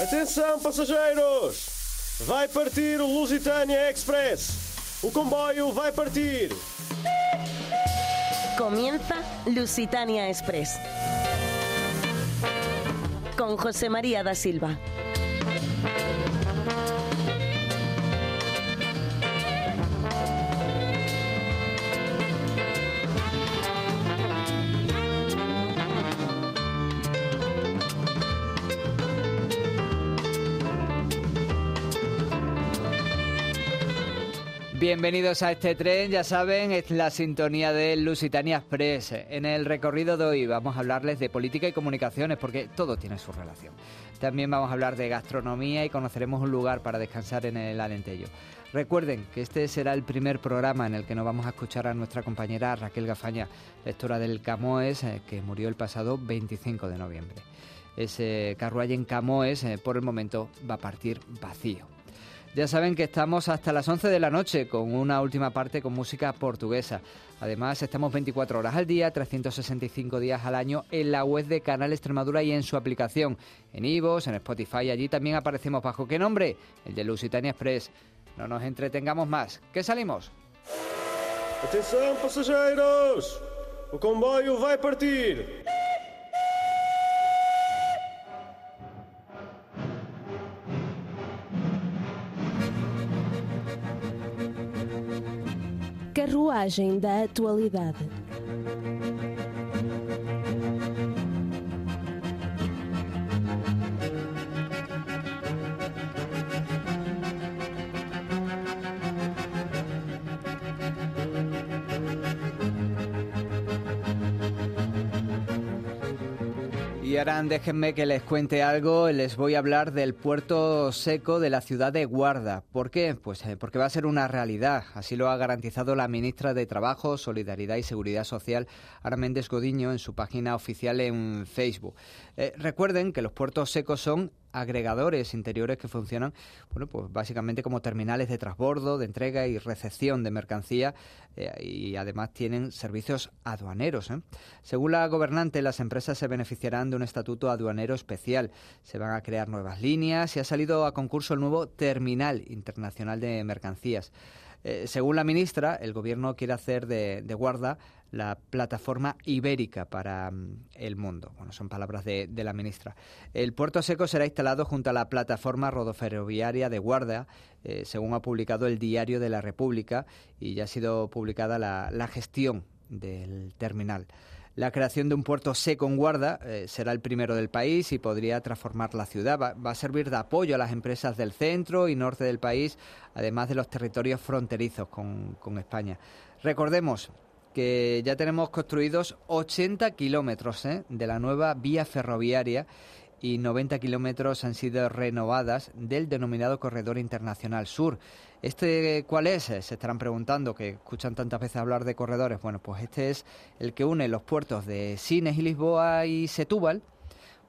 Atenção, passageiros! Vai partir o Lusitânia Express. O comboio vai partir. Comienza Lusitania Express. Con José María da Silva. Bienvenidos a este tren, ya saben, es la sintonía de Lusitania Express. En el recorrido de hoy vamos a hablarles de política y comunicaciones porque todo tiene su relación. También vamos a hablar de gastronomía y conoceremos un lugar para descansar en el Alentejo. Recuerden que este será el primer programa en el que nos vamos a escuchar a nuestra compañera Raquel Gafaña, lectora del Camoes, eh, que murió el pasado 25 de noviembre. Ese carruaje en Camoes, eh, por el momento, va a partir vacío. Ya saben que estamos hasta las 11 de la noche con una última parte con música portuguesa. Además, estamos 24 horas al día, 365 días al año en la web de Canal Extremadura y en su aplicación, en Ivos, en Spotify. Allí también aparecemos bajo qué nombre? El de Lusitania Express. No nos entretengamos más. ¿Qué salimos? Atenção, passageiros! O comboio vai partir. Carruagem da Atualidade. Y ahora déjenme que les cuente algo, les voy a hablar del puerto seco de la ciudad de Guarda. ¿Por qué? Pues eh, porque va a ser una realidad, así lo ha garantizado la ministra de Trabajo, Solidaridad y Seguridad Social, Ara Méndez Godiño, en su página oficial en Facebook. Eh, recuerden que los puertos secos son agregadores interiores que funcionan, bueno, pues básicamente como terminales de transbordo, de entrega y recepción de mercancía eh, y además tienen servicios aduaneros. ¿eh? Según la gobernante, las empresas se beneficiarán de un estatuto aduanero especial. Se van a crear nuevas líneas y ha salido a concurso el nuevo Terminal Internacional de Mercancías. Eh, según la ministra, el Gobierno quiere hacer de, Guarda la plataforma ibérica para um, el mundo. Bueno, son palabras de, la ministra. El puerto seco será instalado junto a la plataforma rodoferroviaria de Guarda, eh, según ha publicado el Diario de la República, y ya ha sido publicada la, gestión del terminal. La creación de un puerto seco en Guarda eh, será el primero del país y podría transformar la ciudad. Va, va, a servir de apoyo a las empresas del centro y norte del país, además de los territorios fronterizos con, con España. Recordemos que ya tenemos construidos 80 kilómetros ¿eh? de la nueva vía ferroviaria y 90 kilómetros han sido renovadas del denominado Corredor Internacional Sur. ¿Este cuál es? Se estarán preguntando, que escuchan tantas veces hablar de corredores. Bueno, pues este es el que une los puertos de Sines y Lisboa y Setúbal,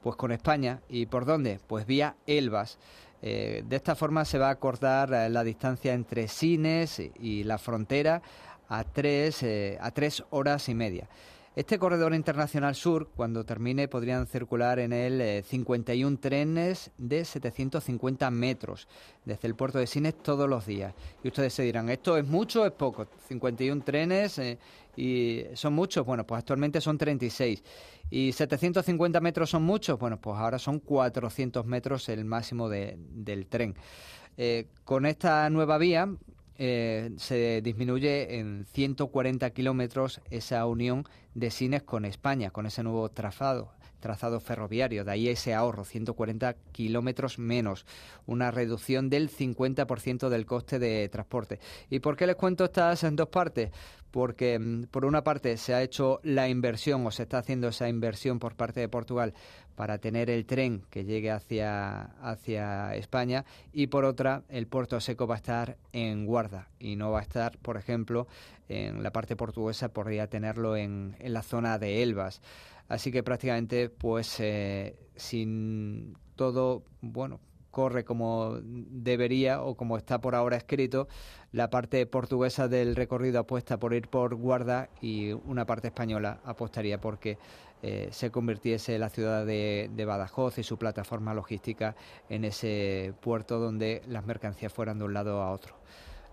pues con España. ¿Y por dónde? Pues vía Elvas. Eh, de esta forma se va a acordar eh, la distancia entre Sines y la frontera a tres, eh, a tres horas y media. Este corredor internacional sur, cuando termine, podrían circular en él eh, 51 trenes de 750 metros desde el puerto de Sines todos los días. Y ustedes se dirán, ¿esto es mucho o es poco? 51 trenes eh, y son muchos. Bueno, pues actualmente son 36. ¿Y 750 metros son muchos? Bueno, pues ahora son 400 metros el máximo de, del tren. Eh, con esta nueva vía, eh, se disminuye en 140 kilómetros esa unión de Sines con España, con ese nuevo trazado trazado ferroviario, de ahí ese ahorro, 140 kilómetros menos, una reducción del 50% del coste de transporte. ¿Y por qué les cuento estas en dos partes? Porque por una parte se ha hecho la inversión o se está haciendo esa inversión por parte de Portugal para tener el tren que llegue hacia, hacia España y por otra el puerto seco va a estar en guarda y no va a estar, por ejemplo, en la parte portuguesa, podría tenerlo en, en la zona de Elvas. Así que prácticamente, pues, eh, sin todo, bueno, corre como debería o como está por ahora escrito, la parte portuguesa del recorrido apuesta por ir por Guarda y una parte española apostaría porque eh, se convirtiese la ciudad de, Badajoz y su plataforma logística en ese puerto donde las mercancías fueran de un lado a otro.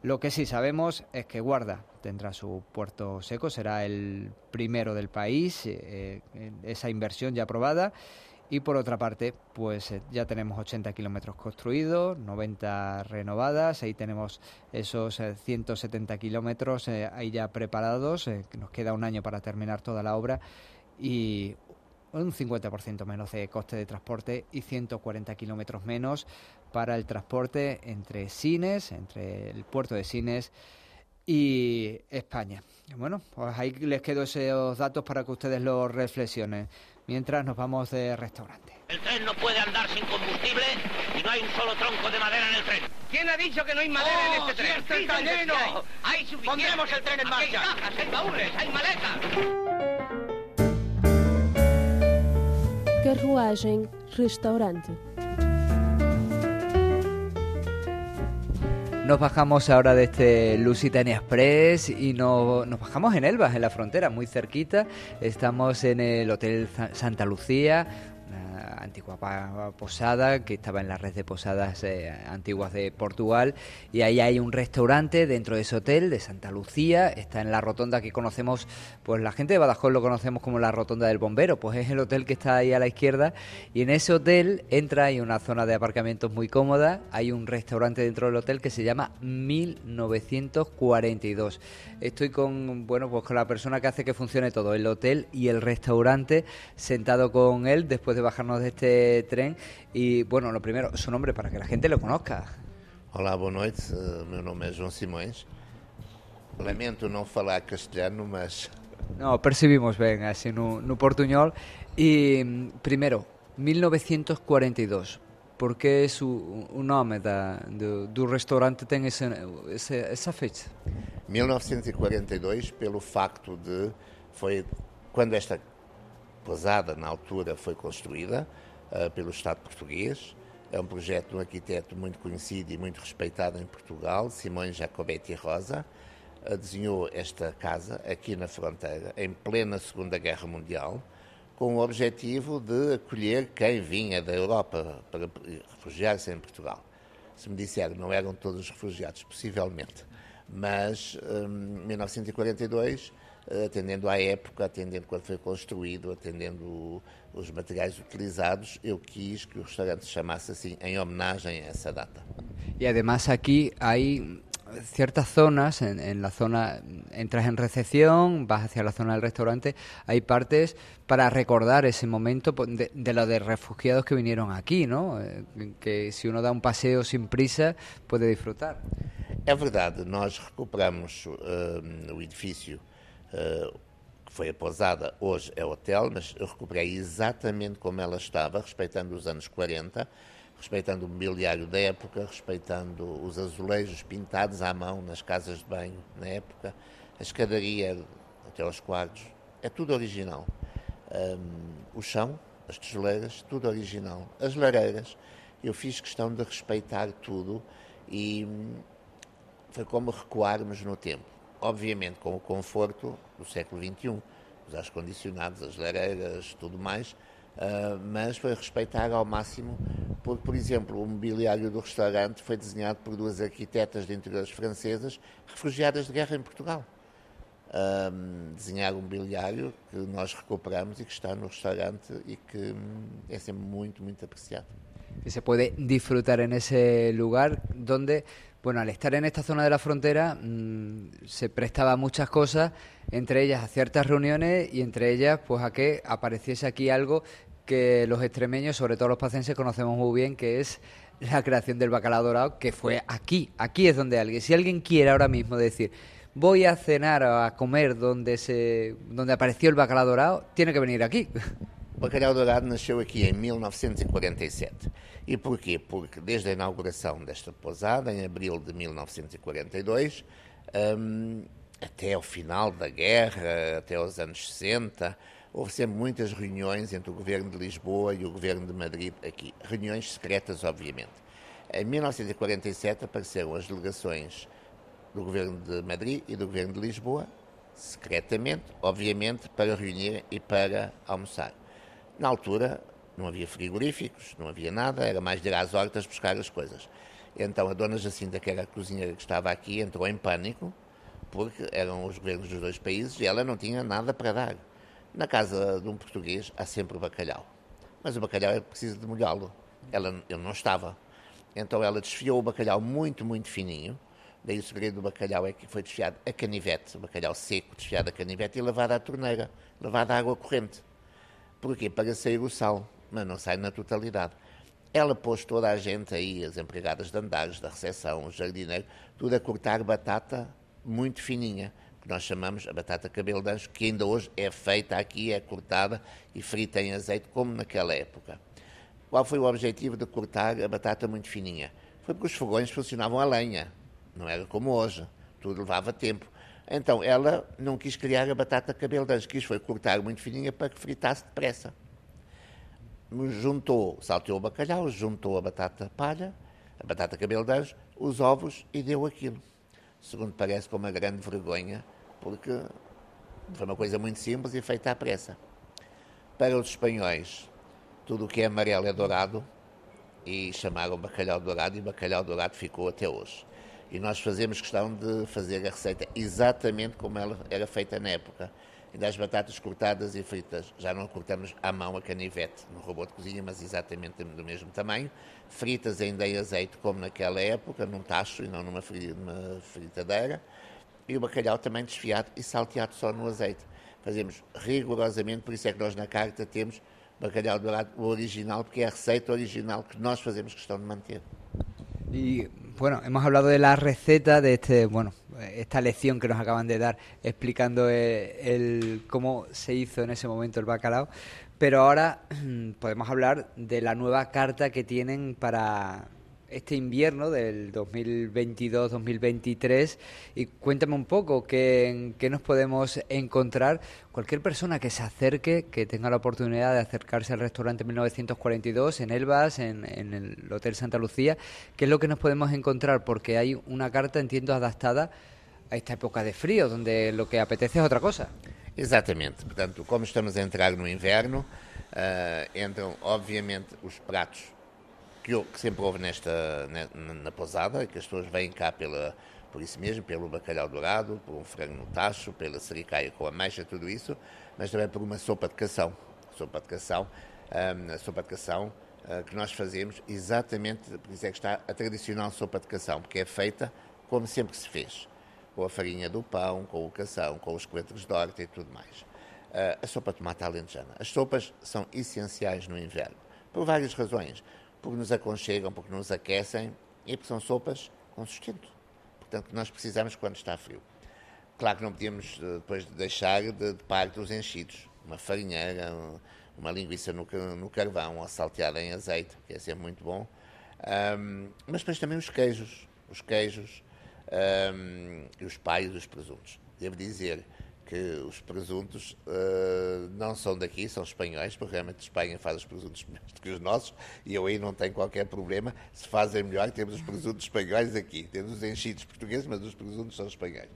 Lo que sí sabemos es que Guarda tendrá su puerto seco, será el primero del país, eh, esa inversión ya aprobada. Y por otra parte, pues eh, ya tenemos 80 kilómetros construidos, 90 renovadas, ahí tenemos esos 170 kilómetros ahí ya preparados, que nos queda un año para terminar toda la obra y un 50% menos de coste de transporte y 140 kilómetros menos para el transporte entre Sines, entre el puerto de Sines y España. Bueno, pues ahí les quedo esos datos para que ustedes los reflexionen mientras nos vamos de restaurante. El tren no puede andar sin combustible y no hay un solo tronco de madera en el tren. ¿Quién ha dicho que no hay madera en este tren? ¡Este está lleno! Hay. Pondremos el tren en marcha. Hay cajas, hay baúles, hay maletas. Carruagem Restaurante. Nos bajamos ahora de este Lusitania Express y nos bajamos en Elvas, en la frontera, muy cerquita. Estamos en el Hotel Santa Lucía, antigua posada que estaba en la red de posadas eh, antiguas de Portugal y ahí hay un restaurante dentro de ese hotel de Santa Lucía, está en la rotonda que conocemos, pues la gente de Badajoz lo conocemos como la rotonda del bombero, pues es el hotel que está ahí a la izquierda y en ese hotel entra hay una zona de aparcamientos muy cómoda, hay un restaurante dentro del hotel que se llama 1942. Estoy con, bueno, pues con la persona que hace que funcione todo, el hotel y el restaurante, sentado con él después de bajarnos de este tren y, bueno, lo primero, su nombre para que la gente lo conozca. Olá, boa noite. Uh, meu nome é João Simões. Lamento não falar castelhano, mas... No, percibimos ben, así no, no portuñol. E, primeiro, 1942. Por que o, nome da, do, do restaurante ten esse, esse, essa fecha? 1942, pelo facto de... Foi quando esta pousada, na altura, foi construída uh, pelo Estado português. É um projeto de um arquiteto muito conhecido e muito respeitado em Portugal, Simões Jacobetti Rosa. Uh, desenhou esta casa aqui na fronteira, em plena Segunda Guerra Mundial, com o objetivo de acolher quem vinha da Europa para refugiar-se em Portugal. Se me disseram, não eram todos refugiados, possivelmente. Mas, em um, 1942, atendendo à época, atendendo quando foi construído, atendendo os materiais utilizados, eu quis que o restaurante se chamasse assim, em homenagem a essa data. E además aqui hay ciertas zonas, en, en, la zona, entras en recepción, vas hacia la zona del restaurante, hay partes para recordar ese momento de, de lo de refugiados que vinieron aquí, ¿no? Eh, que si uno da un paseo sin prisa puede disfrutar. É verdade, nós recuperamos uh, o edifício que foi a pousada, hoje é hotel, mas eu recuperei exatamente como ela estava, respeitando os anos 40, respeitando o mobiliário da época, respeitando os azulejos pintados à mão nas casas de banho na época, a escadaria até aos quadros, é tudo original. Um, o chão, as tijoleiras, tudo original. As lareiras, eu fiz questão de respeitar tudo e hum, foi como recuarmos no tempo obviamente com o conforto do século XXI, os ar-condicionados, as lareiras, tudo mais, uh, mas foi respeitar ao máximo, porque, por exemplo, o mobiliário do restaurante foi desenhado por duas arquitetas de interiores francesas refugiadas de guerra em Portugal. Um, desenhar um mobiliário que nós recuperamos e que está no restaurante e que hum, é sempre muito, muito apreciado. E se pode disfrutar nesse lugar onde Bueno, al estar en esta zona de la frontera mmm, se prestaba muchas cosas, entre ellas a ciertas reuniones y entre ellas pues a que apareciese aquí algo que los extremeños, sobre todo los pacenses, conocemos muy bien, que es la creación del bacalao dorado, que fue aquí. Aquí es donde alguien, si alguien quiere ahora mismo decir, voy a cenar o a comer donde, se, donde apareció el bacalao dorado, tiene que venir aquí. Bacalhau Dourado nasceu aqui em 1947. E porquê? Porque desde a inauguração desta pousada, em abril de 1942, um, até o final da guerra, até os anos 60, houve sempre muitas reuniões entre o governo de Lisboa e o governo de Madrid aqui. Reuniões secretas, obviamente. Em 1947 apareceram as delegações do governo de Madrid e do governo de Lisboa secretamente, obviamente, para reunir e para almoçar. Na altura, não havia frigoríficos, não havia nada, era mais de ir às hortas buscar as coisas. Então a dona Jacinta, que era a cozinheira que estava aqui, entrou em pânico, porque eram os governos dos dois países e ela não tinha nada para dar. Na casa de um português há sempre bacalhau, mas o bacalhau é preciso de molhá-lo. Ela, ele não estava. Então ela desfiou o bacalhau muito, muito fininho. Daí o segredo do bacalhau é que foi desfiado a canivete, o bacalhau seco, desfiado a canivete e lavado à torneira, lavado à água corrente. Porquê? Para sair o sal, mas não sai na totalidade. Ela pôs toda a gente aí, as empregadas de andares, da recepção, o jardineiro, tudo a cortar batata muito fininha, que nós chamamos a batata cabelo de anjo, que ainda hoje é feita aqui, é cortada e frita em azeite, como naquela época. Qual foi o objetivo de cortar a batata muito fininha? Foi porque os fogões funcionavam a lenha, não era como hoje, tudo levava tempo. Então ela não quis criar a batata cabelo de anjo, quis foi cortar muito fininha para que fritasse depressa. Juntou, salteou o bacalhau, juntou a batata palha, a batata cabelo de anjo, os ovos e deu aquilo. Segundo parece com uma grande vergonha, porque foi uma coisa muito simples e feita à pressa. Para os espanhóis, tudo o que é amarelo é dourado e chamaram bacalhau dourado e bacalhau dourado ficou até hoje. E nós fazemos questão de fazer a receita exatamente como ela era feita na época. E das batatas cortadas e fritas, já não cortamos à mão a canivete no robô de cozinha, mas exatamente do mesmo tamanho. Fritas ainda em azeite, como naquela época, num tacho e não numa fritadeira. E o bacalhau também desfiado e salteado só no azeite. Fazemos rigorosamente, por isso é que nós na carta temos bacalhau dourado, o original, porque é a receita original que nós fazemos questão de manter. Y bueno, hemos hablado de la receta, de este, bueno, esta lección que nos acaban de dar explicando el, el cómo se hizo en ese momento el bacalao, pero ahora podemos hablar de la nueva carta que tienen para este invierno del 2022-2023 y cuéntame un poco qué, qué, nos podemos encontrar. Cualquier persona que se acerque, que tenga la oportunidad de acercarse al restaurante 1942 en Elvas, en, en el Hotel Santa Lucía, ¿qué es lo que nos podemos encontrar? Porque hay una carta, entiendo, adaptada a esta época de frío, donde lo que apetece es otra cosa. Exatamente. Portanto, como estamos a entrar no inverno, uh, entram, obviamente, os pratos que, que sempre houve nesta, na, na pousada, que as pessoas vêm cá pela, por isso mesmo, pelo bacalhau dourado, por um frango no tacho, pela sericaia com ameixa, tudo isso, mas também por uma sopa de cação. Sopa de cação, um, a sopa de cação uh, que nós fazemos exatamente, por isso é que está a tradicional sopa de cação, porque é feita como sempre se fez, com a farinha do pão, com o cação, com os coentros de horta e tudo mais. Uh, a sopa de tomate alentejana. As sopas são essenciais no inverno, por várias razões porque nos aconchegam, porque nos aquecem e porque são sopas com sustento. Portanto, nós precisamos quando está frio. Claro que não podíamos eh, depois deixar de, de parte os enchidos. Uma farinheira, uma linguiça no, no carvão ou salteada em azeite, que é sempre muito bom. Um, mas depois também os queijos. Os queijos um, e os paios e os presuntos. Devo dizer que os presuntos uh, não são daqui, são espanhóis, porque realmente Espanha faz os presuntos melhores do que os nossos, e eu aí não tenho qualquer problema. Se fazem melhor, temos os presuntos espanhóis aqui. Temos os enchidos portugueses, mas os presuntos são espanhóis.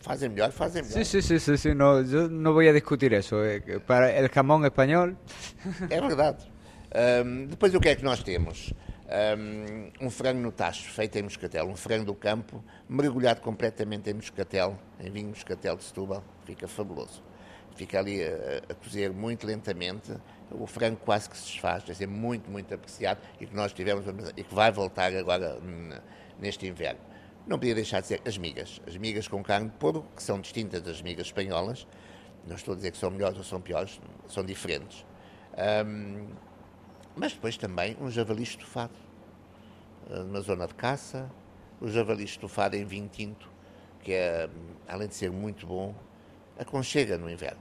Fazem melhor, fazem melhor. Sí, sí, sí, sí, no, yo no voy a discutir eso. Eh, para el jamón español. É verdade. Um, depois o que é que nós temos? Um, um frango no tacho, feito em moscatel, um frango do campo, mergulhado completamente em moscatel, em vinho moscatel de Setúbal, fica fabuloso. Fica ali a, a cozer muito lentamente, o frango quase que se desfaz, vai ser muito, muito apreciado e que nós tivemos e que vai voltar agora neste inverno. Não podia deixar de ser as migas, as migas com carne de porco, que são distintas das migas espanholas, não estou a dizer que são melhores ou são piores, são diferentes. Um, mas depois também um javali estufado, numa zona de caça, o javali estufado em vinho tinto, que é, além de ser muito bom, aconchega no inverno.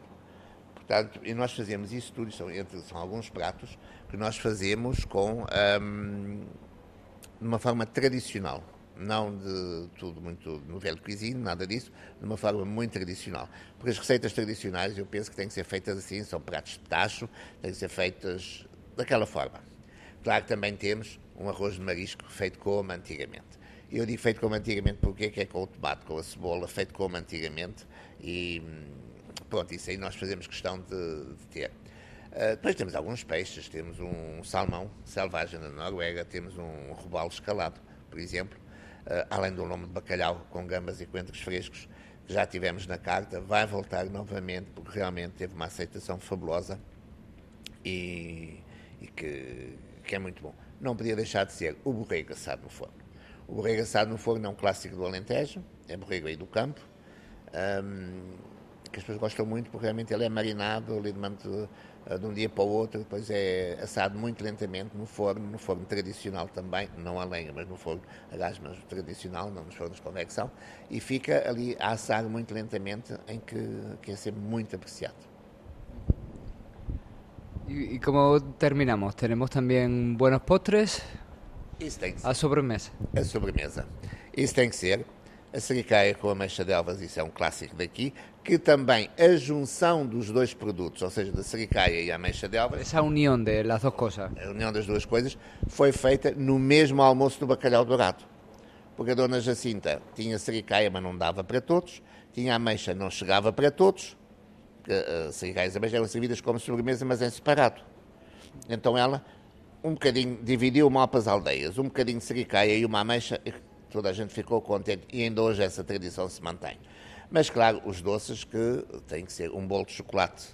Portanto, e nós fazemos isso tudo, são, entre, são alguns pratos que nós fazemos com um, de uma forma tradicional, não de tudo muito no velho cuisine, nada disso, de uma forma muito tradicional. Porque as receitas tradicionais eu penso que têm que ser feitas assim, são pratos de tacho, têm que ser feitas daquela forma. Claro que também temos um arroz de marisco feito como antigamente. Eu digo feito como antigamente porque é é com o tomate, com a cebola, feito como antigamente. E hum, pronto, isso aí nós fazemos questão de, de ter. Uh, depois temos alguns peixes, temos um salmão selvagem na Noruega, temos um robalo escalado, por exemplo, uh, além do nome de bacalhau com gambas e coentros frescos, que já tivemos na carta, vai voltar novamente, porque realmente teve uma aceitação fabulosa e, e que, que, é muito bom. Não podia deixar de ser o borrego assado no forno. O borrego assado no forno é um clássico do Alentejo, é borrego aí do campo, um, que as pessoas gostam muito porque realmente ele é marinado ali de, de um dia para o outro, depois é assado muito lentamente no forno, no forno tradicional também, não a lenha, mas no forno a gás, mas tradicional, não nos fornos de convecção, e fica ali a assar muito lentamente, em que, que é sempre muito apreciado. ¿Y, ¿Y cómo terminamos? ¿Tenemos también buenos postres? Isso tem que ser. A sobremesa. A sobremesa. Isso tem que ser. A sericaia com ameixa de elvas, isso é um clássico daqui, que também a junção dos dois produtos, ou seja, da sericaia e a ameixa de elvas, Esa unión de las dos cosas. a união das duas coisas, foi feita no mesmo almoço do bacalhau dourado. Porque a dona Jacinta tinha sericaia, mas não dava para todos, tinha ameixa, não chegava para todos, porque a sericaia e as ameixas eram servidas como sobremesa, mas em separado. Então ela, um bocadinho, dividiu mal para as aldeias, um bocadinho de sericaia e uma ameixa, e toda a gente ficou contente, e ainda hoje essa tradição se mantém. Mas, claro, os doces que têm que ser um bolo de chocolate,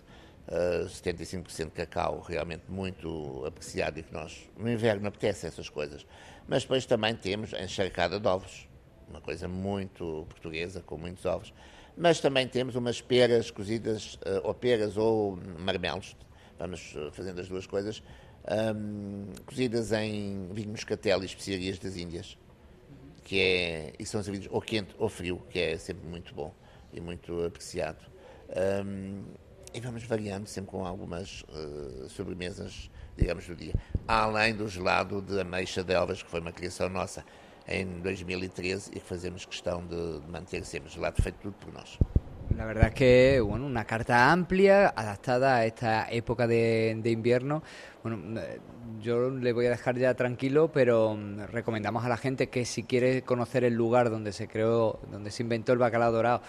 uh, 75% de cacau, realmente muito apreciado e que nós, no inverno, apetece essas coisas. Mas depois também temos encharcada de ovos, uma coisa muito portuguesa, com muitos ovos. Mas também temos umas peras cozidas, uh, ou peras ou marmelos, vamos uh, fazendo as duas coisas, um, cozidas em vinho moscatel e especiarias das Índias, que é, e são servidos ou quente ou frio, que é sempre muito bom e muito apreciado. Um, e vamos variando sempre com algumas uh, sobremesas, digamos, do dia. Além do gelado de ameixa de Elvas, que foi uma criação nossa em 2013 e que fazemos questão de, de manter sempre gelado feito por nós. La verdad es que, bueno, una carta amplia, adaptada a esta época de, de invierno. Bueno, yo le voy a dejar ya tranquilo, pero mm, recomendamos a la gente que si quiere conocer el lugar donde se creó, donde se inventó el bacalao dorado,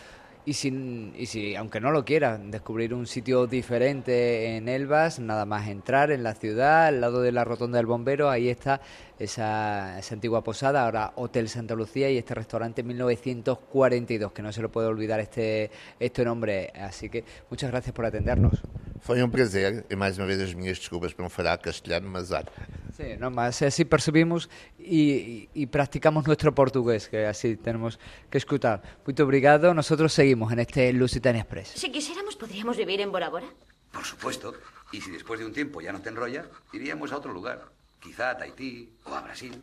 y si, y si, aunque no lo quiera, descubrir un sitio diferente en Elvas, nada más entrar en la ciudad, al lado de la rotonda del bombero, ahí está esa, esa antigua posada, ahora Hotel Santa Lucía y este restaurante 1942, que no se lo puede olvidar este, este nombre. Así que muchas gracias por atendernos. Foi um prazer e mais uma vez as minhas desculpas por não falar castelhano, mas olha, Sí, no más, así percibimos y, y- y practicamos nuestro portugués, que así tenemos que escuchar. Muy obrigado, nosotros seguimos en este Lusitania Express. Si quisiéramos, podríamos vivir en Bora Bora. Por supuesto. Y si después de un tiempo ya no te enrolla, iríamos a otro lugar. Quizá a Tahití o a Brasil.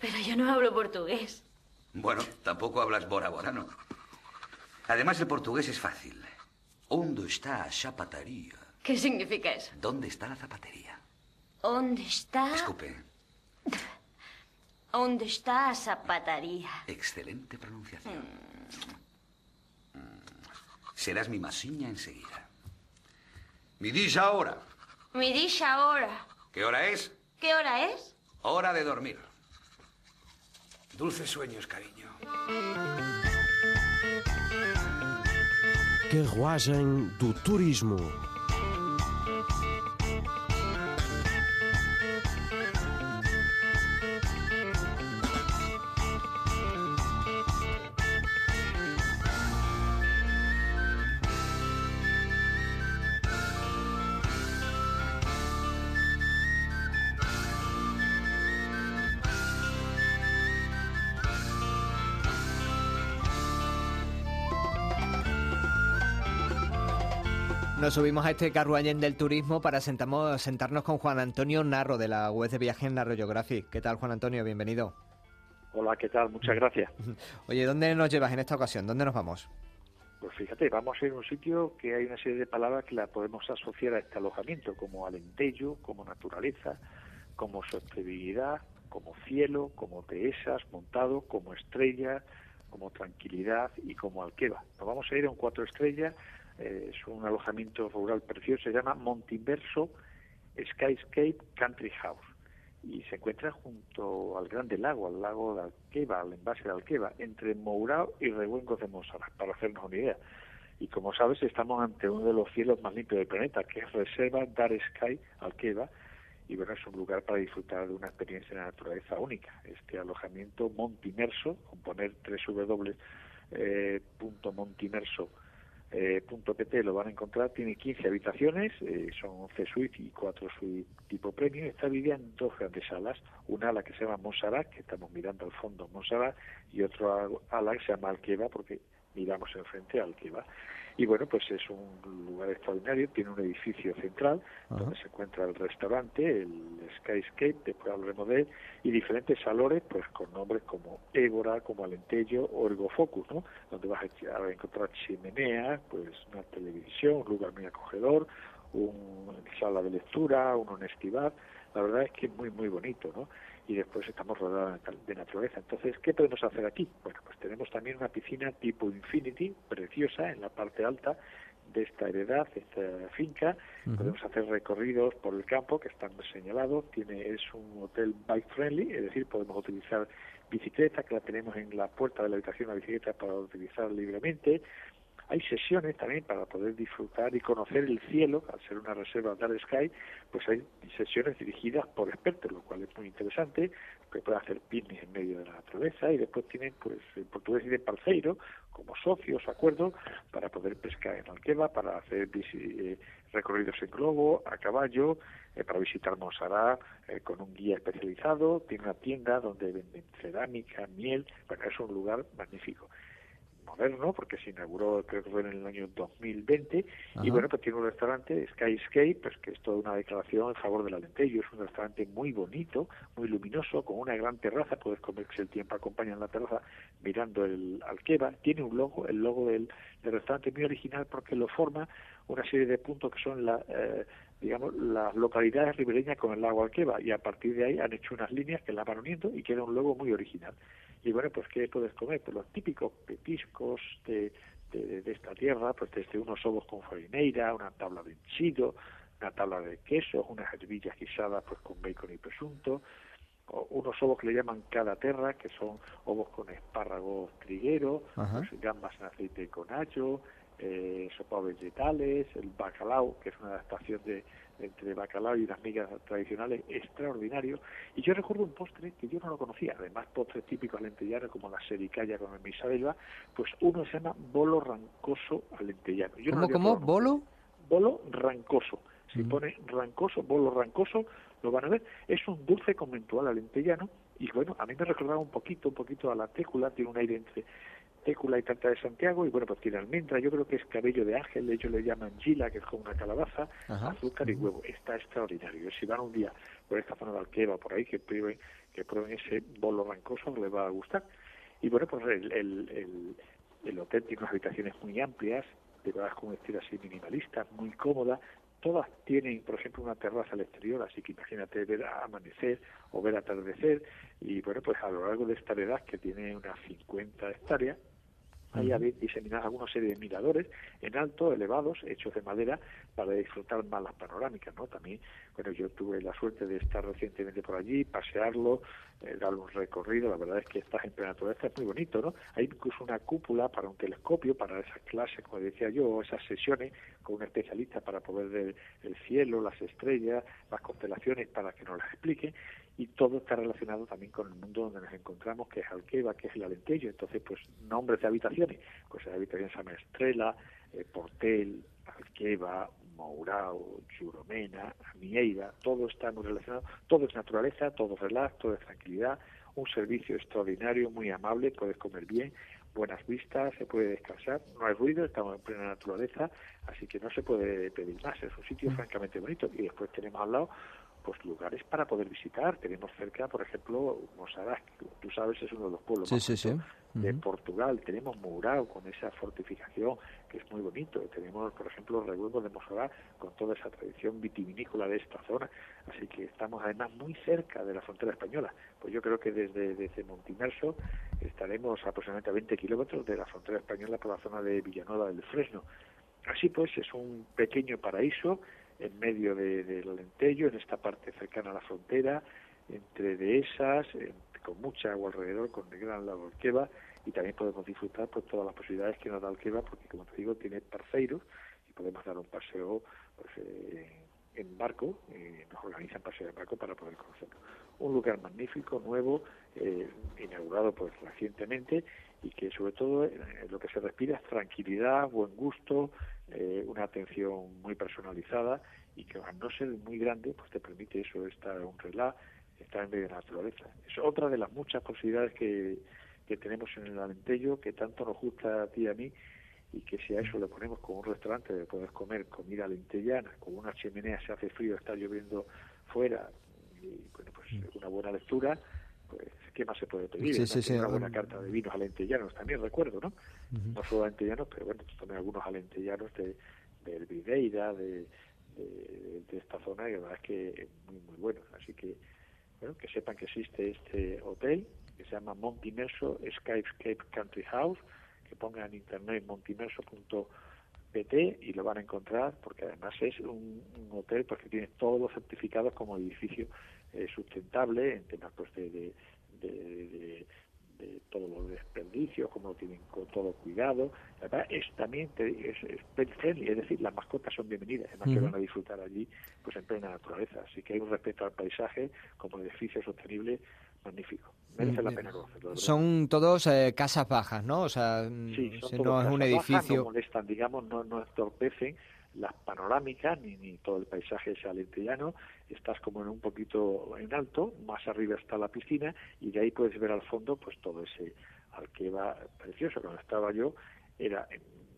Pero yo no hablo portugués. Bueno, tampoco hablas bora bora, ¿no? Además, el portugués es fácil. ¿Dónde está a zapataría? ¿Qué significa eso? ¿Dónde está la zapatería? ¿Dónde está? Escupe. ¿Dónde está a zapataría? Excelente pronunciación. Mm. Serás mi masiña enseguida. Me dice ahora. Me dice ahora. ¿Qué hora es? ¿Qué hora es? Hora de dormir. Dulces sueños, cariño. Carruagem do Turismo. Nos subimos a este carruajen del turismo para sentamos, sentarnos con Juan Antonio Narro de la web de viajes Narro Geographic. ¿Qué tal, Juan Antonio? Bienvenido. Hola, ¿qué tal? Muchas gracias. Oye, ¿dónde nos llevas en esta ocasión? ¿Dónde nos vamos? Pues fíjate, vamos a ir a un sitio que hay una serie de palabras que la podemos asociar a este alojamiento, como alentejo, como naturaleza, como sostenibilidad, como cielo, como dehesas, montado, como estrella, como tranquilidad y como alqueva. Nos vamos a ir a un cuatro estrellas, es un alojamiento rural precioso, se llama Montiverso Skyscape Country House. y se encuentra junto al Grande Lago, al lago de Alqueva, al envase de Alqueva, entre Mourao y Rehuengos de Monserrat, para hacernos una idea. Y como sabes, estamos ante uno de los cielos más limpios del planeta, que es Reserva Dar Sky Alqueva, y bueno, es un lugar para disfrutar de una experiencia de naturaleza única. Este alojamiento Montimerso, con poner www eh, eh, punto pt lo van a encontrar, tiene 15 habitaciones, eh, son 11 suites y 4 suites tipo premio, está dividida en dos grandes salas, una ala que se llama Monsarat, que estamos mirando al fondo Monsarat, y otra ala que se llama Alqueva, porque miramos enfrente a Alqueva. Y bueno, pues es un lugar extraordinario, tiene un edificio central donde se encuentra el restaurante, el Skyscape, después hablaremos de él, y diferentes salones, pues con nombres como Égora, como Alentejo o Ergofocus, ¿no? Donde vas a encontrar chimeneas, pues una televisión, un lugar muy acogedor, una sala de lectura, un honestidad. La verdad es que es muy, muy bonito, ¿no? Y después estamos rodeados de naturaleza. Entonces, ¿qué podemos hacer aquí? Bueno, pues tenemos también una piscina tipo Infinity, preciosa, en la parte alta de esta heredad, de esta finca. Podemos hacer recorridos por el campo que están señalados. Tiene, es un hotel bike friendly, es decir, podemos utilizar bicicleta, que la tenemos en la puerta de la habitación, la bicicleta para utilizar libremente. Hay sesiones también para poder disfrutar y conocer el cielo, al ser una reserva Dark Sky, pues hay sesiones dirigidas por expertos, lo cual es muy interesante, que puede hacer picnic en medio de la naturaleza y después tienen, pues, portugués de parceiro, como socios, acuerdos, para poder pescar en Alqueva, para hacer eh, recorridos en globo, a caballo, eh, para visitar Monsarat eh, con un guía especializado, tiene una tienda donde venden cerámica, miel, bueno, es un lugar magnífico moderno, porque se inauguró creo que fue en el año 2020, y bueno, pues tiene un restaurante, Skyscape, pues que es toda una declaración en favor del Alentejo, es un restaurante muy bonito, muy luminoso, con una gran terraza, puedes comerse el tiempo acompaña en la terraza mirando el Alqueva, tiene un logo, el logo del, restaurante muy original porque lo forma una serie de puntos que son la, eh, digamos, las localidades ribereñas con el lago Alqueva y a partir de ahí han hecho unas líneas que la van uniendo y queda un logo muy original. Y bueno, pues ¿qué puedes comer? Pues los típicos petiscos de, de, esta tierra, pues desde unos ovos con farineira, una tabla de enchido, una tabla de queso, unas hervillas guisadas pues con bacon y presunto, o unos ovos que le llaman cada terra, que son ovos con espárragos triguero, pues, gambas en aceite con ajo, eh, sopa vegetales, el bacalao, que es una adaptación de, entre bacalao y las migas tradicionales, extraordinario. Y yo recuerdo un postre que yo no lo conocía, además postres típicos alentellanos como la sericaya con el misabelva, pues uno se llama bolo rancoso alentellano. ¿Cómo, cómo? ¿Bolo? Bolo rancoso. Si mm. pone rancoso, bolo rancoso, lo van a ver. Es un dulce conventual alentellano y bueno, a mí me recordaba un poquito, un poquito a la técula, tiene un aire entre técula y tarta de Santiago, y bueno, pues tiene almendra, yo creo que es cabello de ángel, ellos le llaman gila, que es como una calabaza, azúcar y huevo, está extraordinario. Si van un día por esta zona de Alqueva, por ahí, que prueben, que prueben ese bolo rancoso, les va a gustar. Y bueno, pues el, el, el, hotel tiene unas habitaciones muy amplias, de verdad con un estilo así minimalista, muy cómoda, todas tienen, por ejemplo, una terraza al exterior, así que imagínate ver amanecer o ver atardecer, y bueno, pues a lo largo de esta edad, que tiene unas 50 hectáreas, Ahí había diseminado alguna serie de miradores en alto, elevados, hechos de madera, para disfrutar más las panorámicas, ¿no? También, bueno, yo tuve la suerte de estar recientemente por allí, pasearlo, eh, darle un recorrido, la verdad es que estás en plena naturaleza, es muy bonito, ¿no? Hay incluso una cúpula para un telescopio, para esas clases, como decía yo, esas sesiones con un especialista para poder ver el cielo, las estrellas, las constelaciones, para que nos las explique, y todo está relacionado también con el mundo donde nos encontramos, que es Alqueva, que es el Alentejo. Entonces, pues nombres de habitaciones, pues la habitación se llama Estrela, eh, Portel, Alqueva, Mourao, Churomena, Amieira, todo está muy relacionado, todo es naturaleza, todo es relax, todo es tranquilidad, un servicio extraordinario, muy amable, puedes comer bien, buenas vistas, se puede descansar, no hay ruido, estamos en plena naturaleza, así que no se puede pedir más, es un sitio mm. francamente bonito. Y después tenemos al lado pues lugares para poder visitar. Tenemos cerca, por ejemplo, Mosaraz, tú sabes, es uno de los pueblos de Portugal. Tenemos Mourao con esa fortificación es muy bonito. Tenemos, por ejemplo, Revuelvo de Mosaraz con toda esa tradición vitivinícola de esta zona. Así que estamos además muy cerca de la frontera española. Pues yo creo que desde, desde Montimerso estaremos aproximadamente a 20 kilómetros de la frontera española por la zona de Villanueva del Fresno. Así pues, es un pequeño paraíso en medio del de, Alentejo, en esta parte cercana a la frontera, entre dehesas, eh, con mucha agua alrededor, con el gran lago Alqueva, y también podemos disfrutar pues todas las posibilidades que nos da Alqueva, porque como te digo, tiene parceiros y podemos dar un paseo pues, eh, en barco, eh, nos organizan paseos en barco para poder conocerlo. Un lugar magnífico, nuevo, eh, inaugurado pues recientemente y que sobre todo eh, lo que se respira es tranquilidad, buen gusto, eh, una atención muy personalizada y que al no ser muy grande pues te permite eso, estar un relax, estar en medio de la naturaleza. Es otra de las muchas posibilidades que, que tenemos en el Alentejo que tanto nos gusta a ti y a mí y que si a eso le ponemos como un restaurante de poder comer comida alentellana, con una chimenea se hace frío, está lloviendo fuera y bueno pues una buena lectura, pues qué más se puede pedir, Sí, Una- sí, sí. una buena carta de vinos alentellanos también recuerdo, ¿no? No solo alentellanos, pero bueno, también algunos alentellanos de del Videira, de, de, de esta zona, y la verdad es que es muy muy bueno, así que bueno, que sepan que existe este hotel que se llama Montimerso Skyscape Country House, que pongan en internet montimerso.pt y lo van a encontrar porque además es un, un hotel pues, que tiene todos los certificados como edificio eh, sustentable en temas pues, de, de, de, de- todos los desperdicios, como lo tienen con todo cuidado. La verdad es también te es, es pet friendly, es decir, las mascotas son bienvenidas, además que van a disfrutar allí pues en plena naturaleza. Así que hay un respeto al paisaje como edificio sostenible magnífico. Merece la pena conocerlo. Son todos eh, casas bajas, ¿no? O sea, Sí, mm, son todos no es un bajas, edificio. no molestan, digamos, no, no entorpecen las panorámicas ni, ni todo el paisaje ese alentellano. Estás como en un poquito en alto, más arriba está la piscina y de ahí puedes ver al fondo pues todo ese Alqueva precioso. Cuando estaba yo era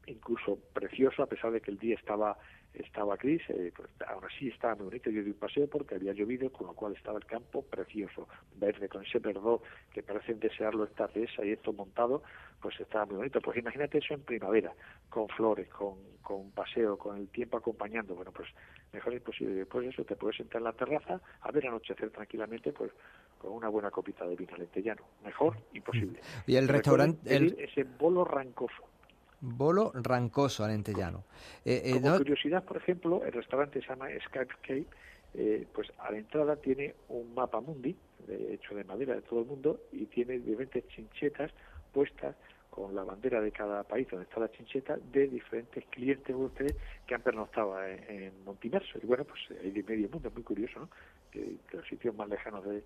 incluso precioso a pesar de que el día estaba estaba gris, eh, pues, aún así estaba muy bonito. Yo di un paseo porque había llovido, con lo cual estaba el campo precioso, verde, con ese verdor que parecen desearlo esta dehesa y esto montado, pues estaba muy bonito. Pues imagínate eso en primavera, con flores, con, con paseo, con el tiempo acompañando. Bueno, pues mejor imposible. Después de eso te puedes sentar en la terraza a ver anochecer tranquilamente, pues con una buena copita de vino alentellano. Mejor imposible. Y el restaurante, el ese bolo rancoso. Bolo rancoso alentellano. Eh, eh, Como no- curiosidad, por ejemplo, el restaurante se llama Skype Cape, eh, pues a la entrada tiene un mapa mundi, de, hecho de madera de todo el mundo, y tiene diferentes chinchetas puestas con la bandera de cada país donde está la chincheta de diferentes clientes huéspedes que han pernoctado en, en Montimerso. Y bueno, pues hay de medio mundo, es muy curioso, ¿no? Que los sitios más lejanos de-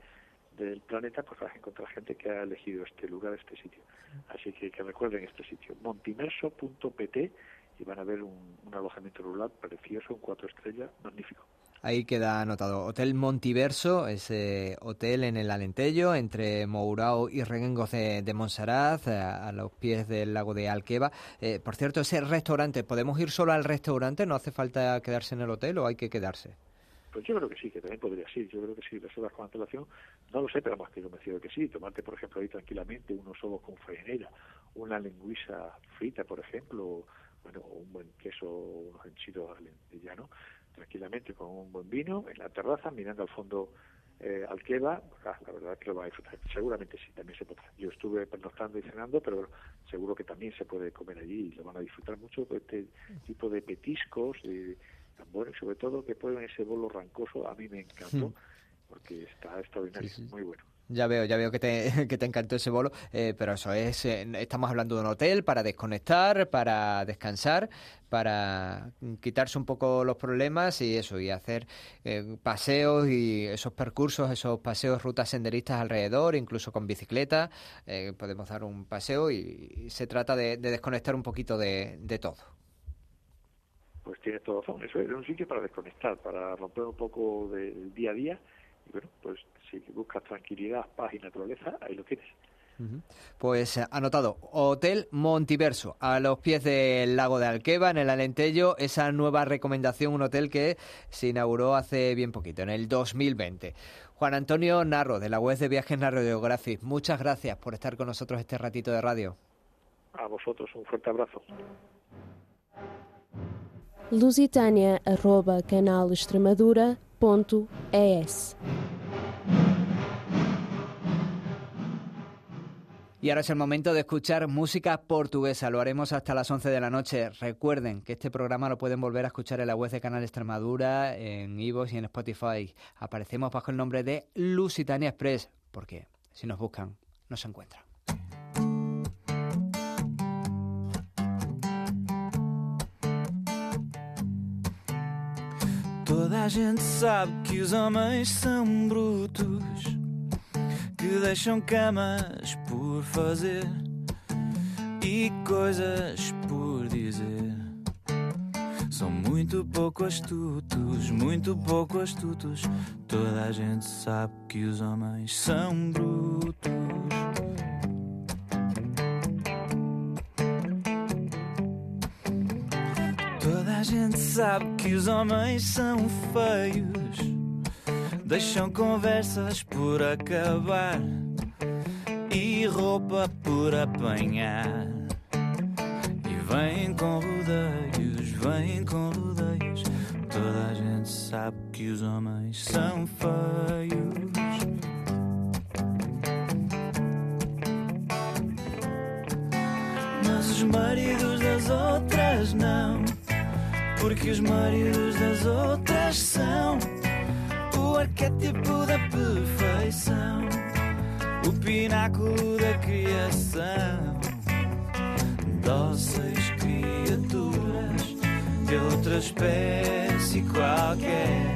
del planeta, pues vas a encontrar gente que ha elegido este lugar, este sitio. Así que que recuerden este sitio, montimerso.pt y van a ver un, alojamiento rural precioso, un cuatro estrellas, magnífico. Ahí queda anotado. Hotel Montiverso, ese hotel en el Alentejo, entre Mourao y Reguengos de, de Montserrat, a, a los pies del lago de Alqueva. Eh, por cierto, ese restaurante, ¿podemos ir solo al restaurante? ¿No hace falta quedarse en el hotel o hay que quedarse? Pues yo creo que sí, que también podría ser. Yo creo que sí, reservas con antelación. No lo sé, pero más que convencido que sí. Tomarte, por ejemplo, ahí tranquilamente unos ovos con farinera, una lengüisa frita, por ejemplo, bueno, un buen queso, unos enchidos alentellano, tranquilamente con un buen vino en la terraza, mirando al fondo eh, Alqueva, ah, la verdad que lo va a disfrutar. Seguramente sí, también se podrá. Yo estuve pernoctando y cenando, pero seguro que también se puede comer allí y lo van a disfrutar mucho con este tipo de petiscos, de, tan bueno y sobre todo que pueden ese bolo rancoso, a mí me encantó, Hmm. porque está extraordinario, Sí, sí. muy bueno. Ya veo, ya veo que te, que te encantó ese bolo, eh, pero eso es, eh, estamos hablando de un hotel para desconectar, para descansar, para quitarse un poco los problemas y eso, y hacer eh, paseos y esos percursos, esos paseos, rutas senderistas alrededor, incluso con bicicleta, eh, podemos dar un paseo y, y se trata de, de desconectar un poquito de, de todo. Pues tienes toda razón, eso es un sitio para desconectar, para romper un poco del día a día y bueno, pues si buscas tranquilidad, paz y naturaleza, ahí lo tienes. Pues eh, anotado, Hotel Montiverso, a los pies del lago de Alqueva, en el Alentejo, esa nueva recomendación, un hotel que se inauguró hace bien poquito, en el 2020. Juan Antonio Narro, de la web de viajes Narro Geographic, muchas gracias por estar con nosotros este ratito de radio. A vosotros un fuerte abrazo. lusitania.canalextremadura.es Y ahora es el momento de escuchar música portuguesa. Lo haremos hasta las 11 de la noche. Recuerden que este programa lo pueden volver a escuchar en la web de Canal Extremadura, en Ivox y en Spotify. Aparecemos bajo el nombre de Lusitania Express, porque si nos buscan, nos encuentran. Toda a gente sabe que os homens são brutos, que deixam camas por fazer e coisas por dizer. São muito pouco astutos, muito pouco astutos. Toda a gente sabe que os homens são brutos. A gente sabe que os homens são feios, deixam conversas por acabar e roupa por apanhar. E vêm com rodeios, vêm com rodeios. Toda a gente sabe que os homens são feios. Mas os maridos das outras não. Porque os maridos das outras são o arquétipo da perfeição, o pináculo da criação. Dóceis criaturas de outra espécie qualquer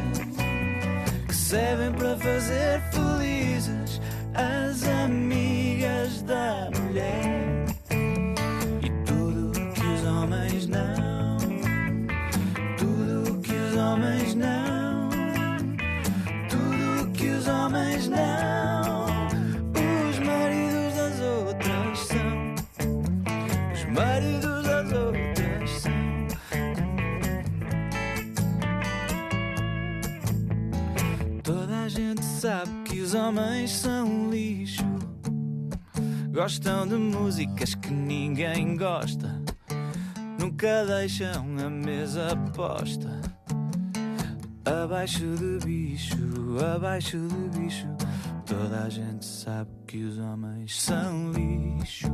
que servem para fazer felizes as amigas da mulher. Os homens não, os maridos das outras são, os maridos das outras são. Toda a gente sabe que os homens são lixo. Gostam de músicas que ninguém gosta. Nunca deixam a mesa posta. Abaixo de bicho, abaixo de bicho. Toda a gente sabe que os homens são lixo.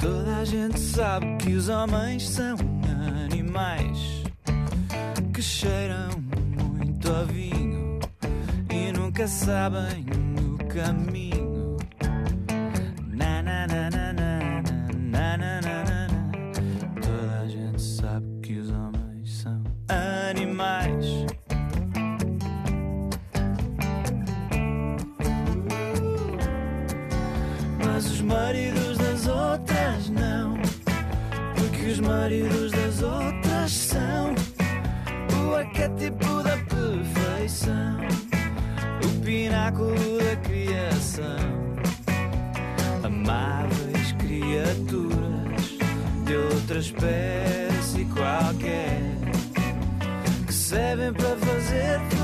Toda a gente sabe que os homens são animais que cheiram muito a vinho e nunca sabem o caminho. Os maridos das outras são o arquétipo da perfeição, o pináculo da criação. Amáveis criaturas de outra espécie qualquer que servem para fazer felizes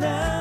now.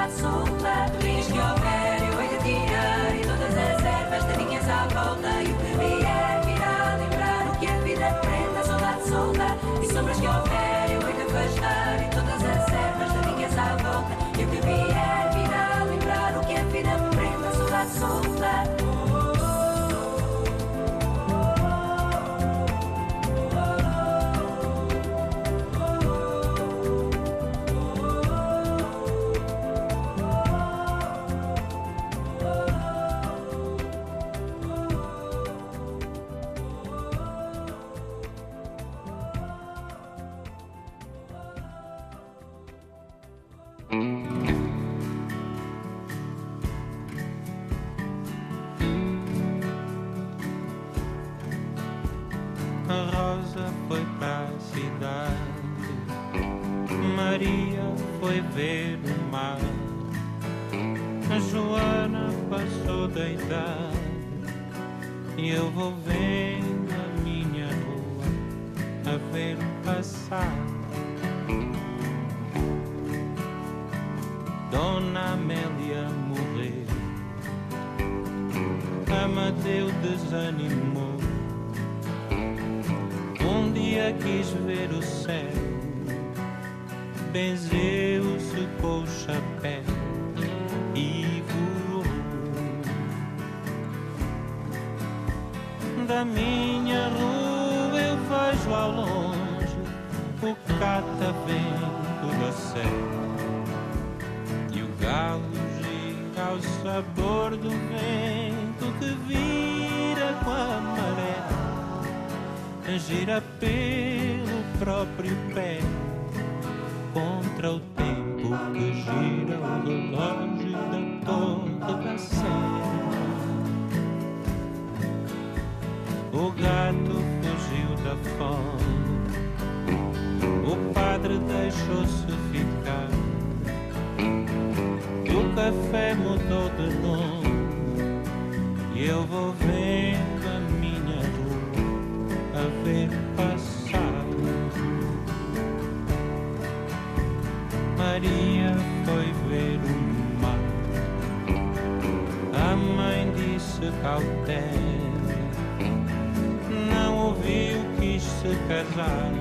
that's soul. Ver o mar, a Joana passou idade e eu vou vendo gira pelo próprio pé contra o tempo que gira o relógio da torre da sé. O gato fugiu da fome, o padre deixou-se ficar, o café mudou de nome. E eu vou minha ver passar. Maria foi ver o mar. A mãe disse cautela. Não ouviu, quis se casar.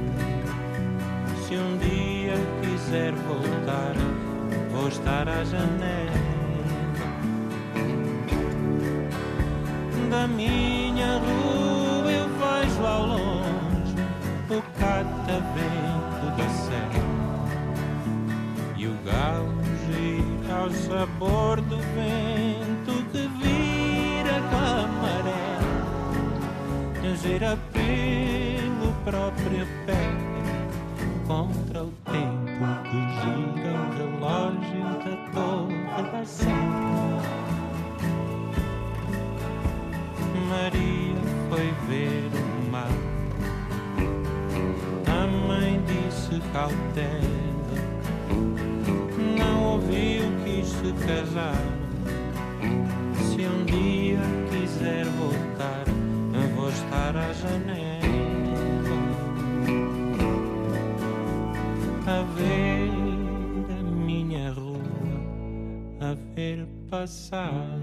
Se um dia quiser voltar, vou estar à janela. Da minha rua eu vejo ao longe catavento da serra e o galo gira ao sabor do vento que vira com a maré, gira pelo próprio pé. Contra o tempo que gira o relógio da torre da serra. Maria foi ver disse cautela, não ouviu, quis se casar. Se um dia quiser voltar, vou estar à janela a ver a minha rua, a ver passar.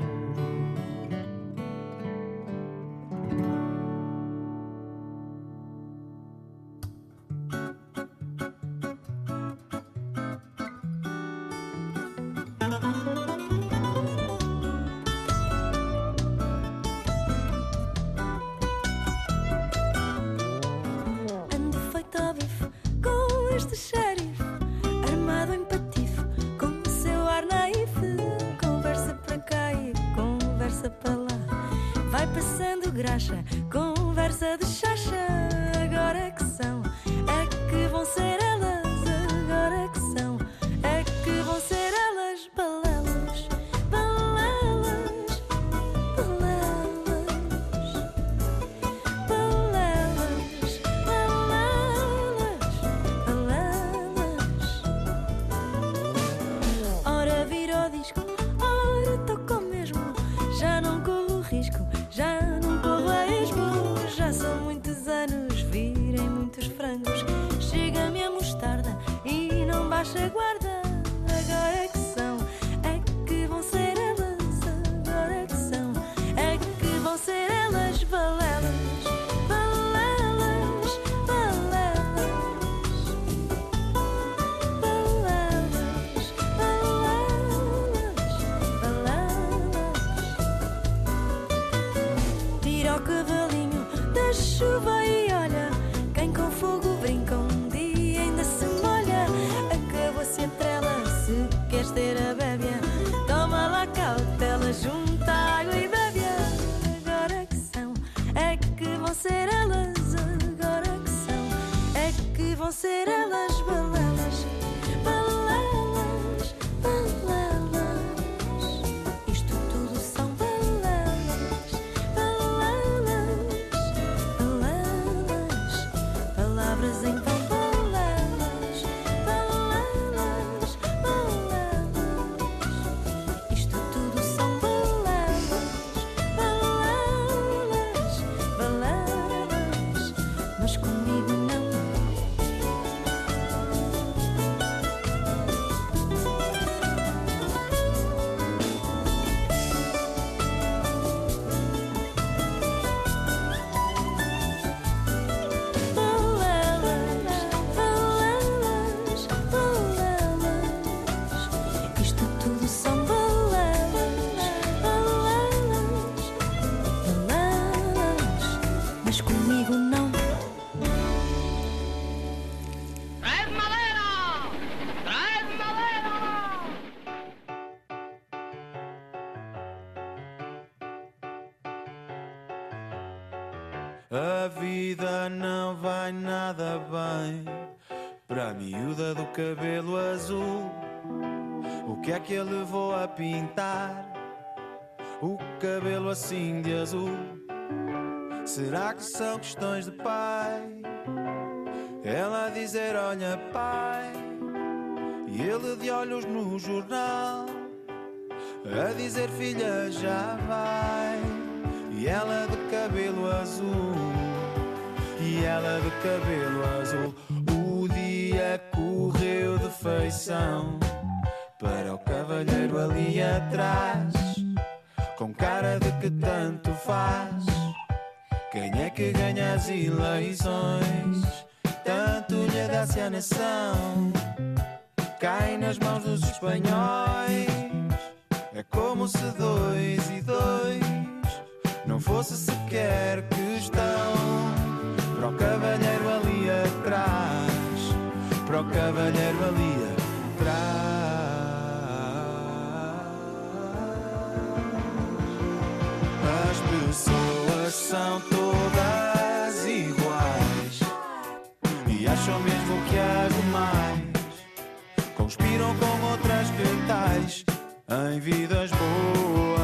Vida não vai nada bem para a miúda do cabelo azul. O que é que ele levou a pintar o cabelo assim de azul? Será que são questões de pai? Ela a dizer: Olha, pai, e ele de olhos no jornal a dizer: Filha, já vai. E ela de cabelo azul, e ela de cabelo azul. O dia correu de feição para o cavalheiro ali atrás, com cara de que tanto faz. Quem é que ganha as eleições? Tanto lhe dá-se a nação, cai nas mãos dos espanhóis. É como se dois e dois não fosse sequer questão para o cavalheiro ali atrás, para o cavalheiro ali atrás. As pessoas são todas iguais. E acham mesmo que as demais. Conspiram com outras que tais. Em vidas boas,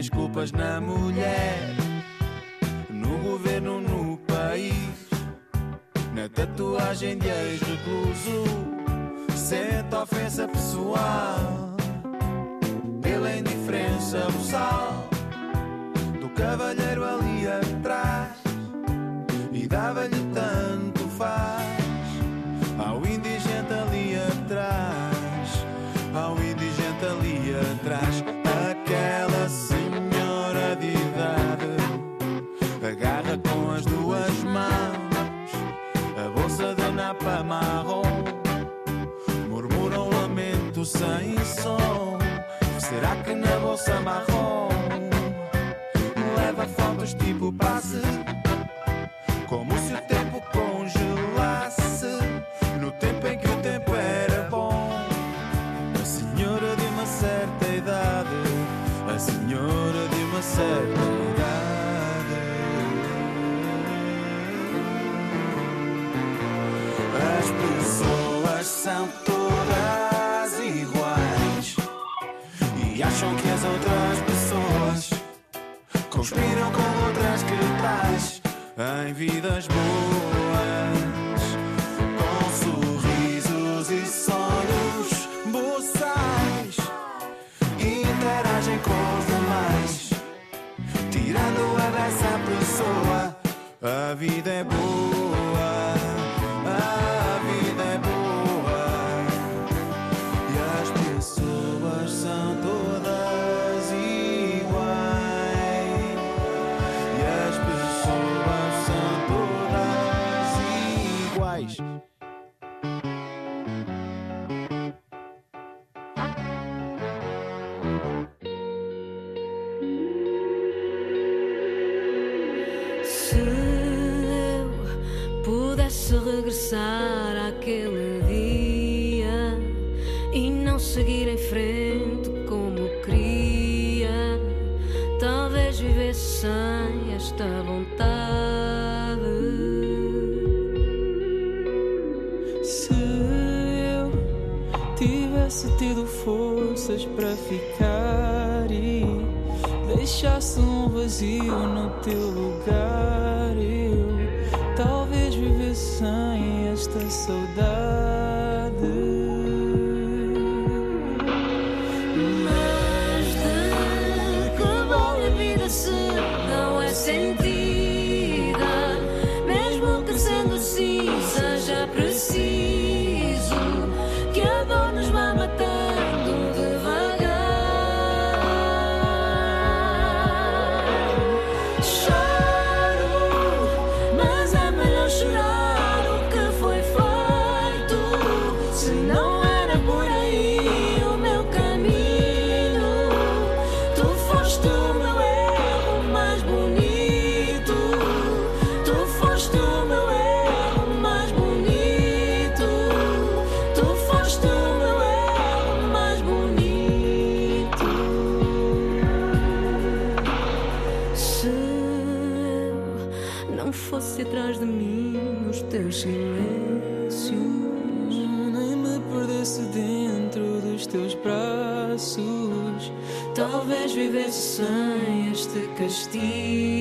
põe as culpas na mulher, no governo, no país, na tatuagem de ex-recluso. Sente ofensa pessoal pela indiferença boçal do cavalheiro sem som. Será que na bolsa marrom leva fotos tipo passe? Como se o tempo congelasse no tempo em que o tempo era bom. A senhora de uma certa idade, a senhora de uma certa idade. As pessoas são em vidas boas, com sorrisos e sonhos boçais, interagem com os demais, tirando a dessa pessoa. A vida é boa. se regressar àquele so that castigo.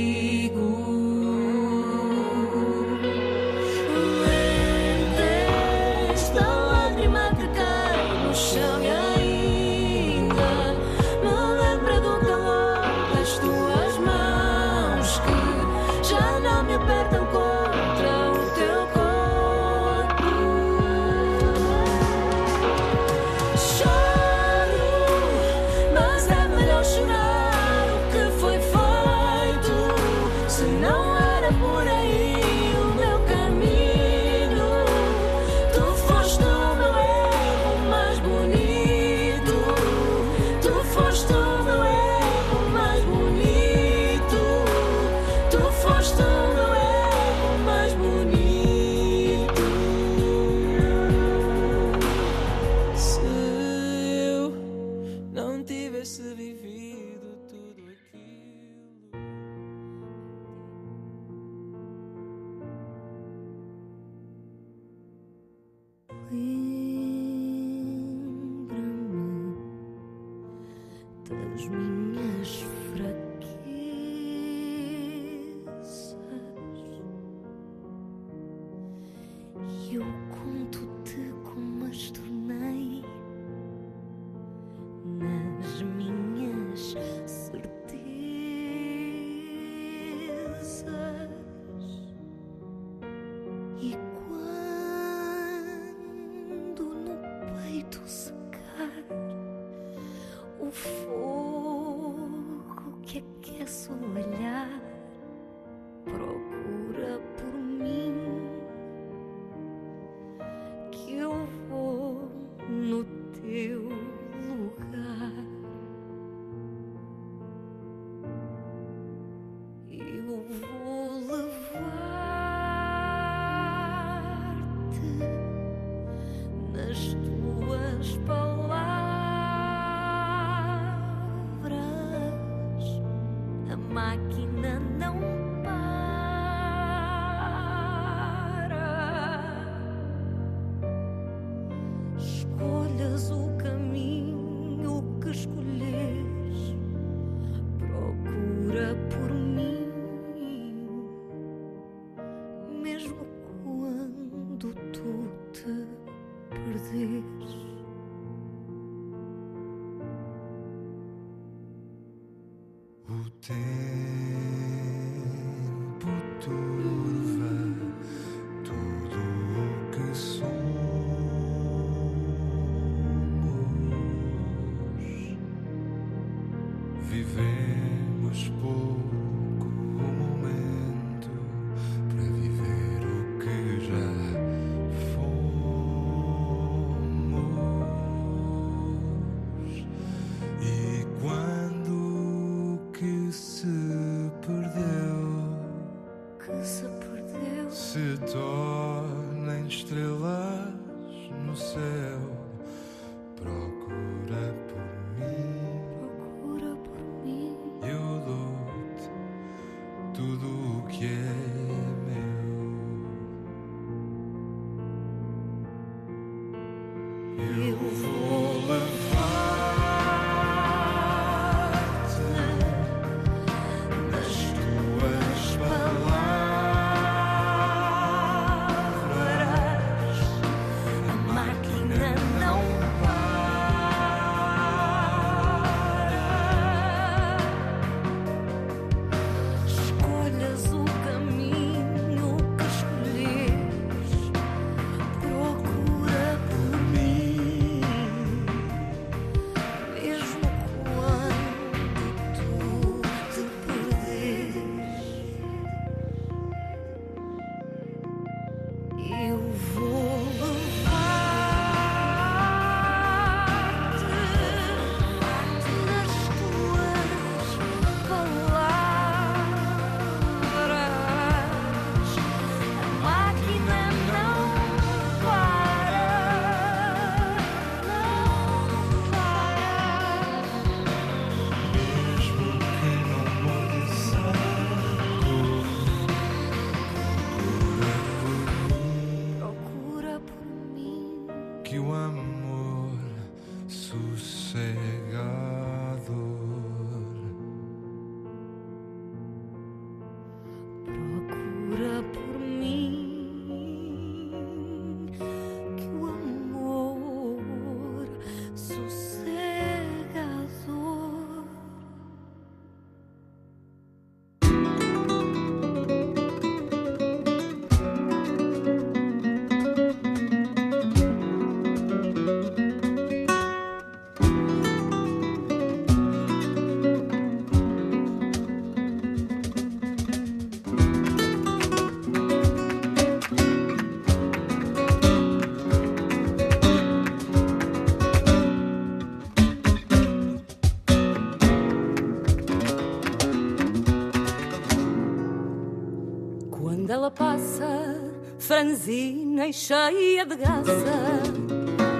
Franzina e cheia de graça,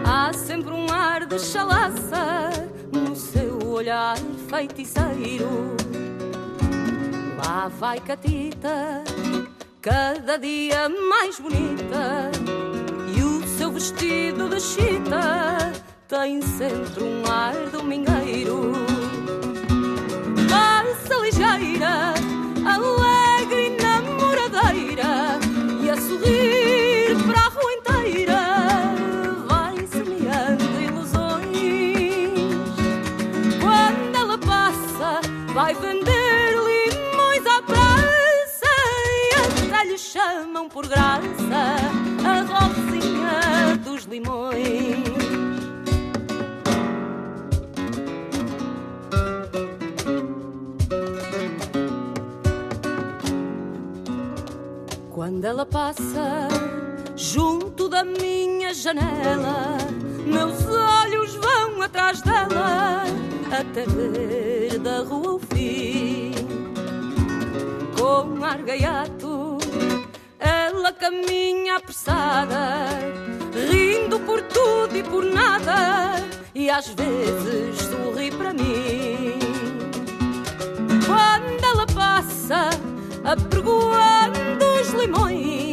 há sempre um ar de chalaça no seu olhar feiticeiro. Lá vai Catita, cada dia mais bonita, e o seu vestido de chita tem sempre um ar domingueiro. Passa ligeira, alegre por graça a Rosinha dos Limões. Quando ela passa junto da minha janela, meus olhos vão atrás dela até ver da rua o fim. Com ar ela caminha apressada, rindo por tudo e por nada, e às vezes sorri para mim. Quando ela passa, apregoando os limões,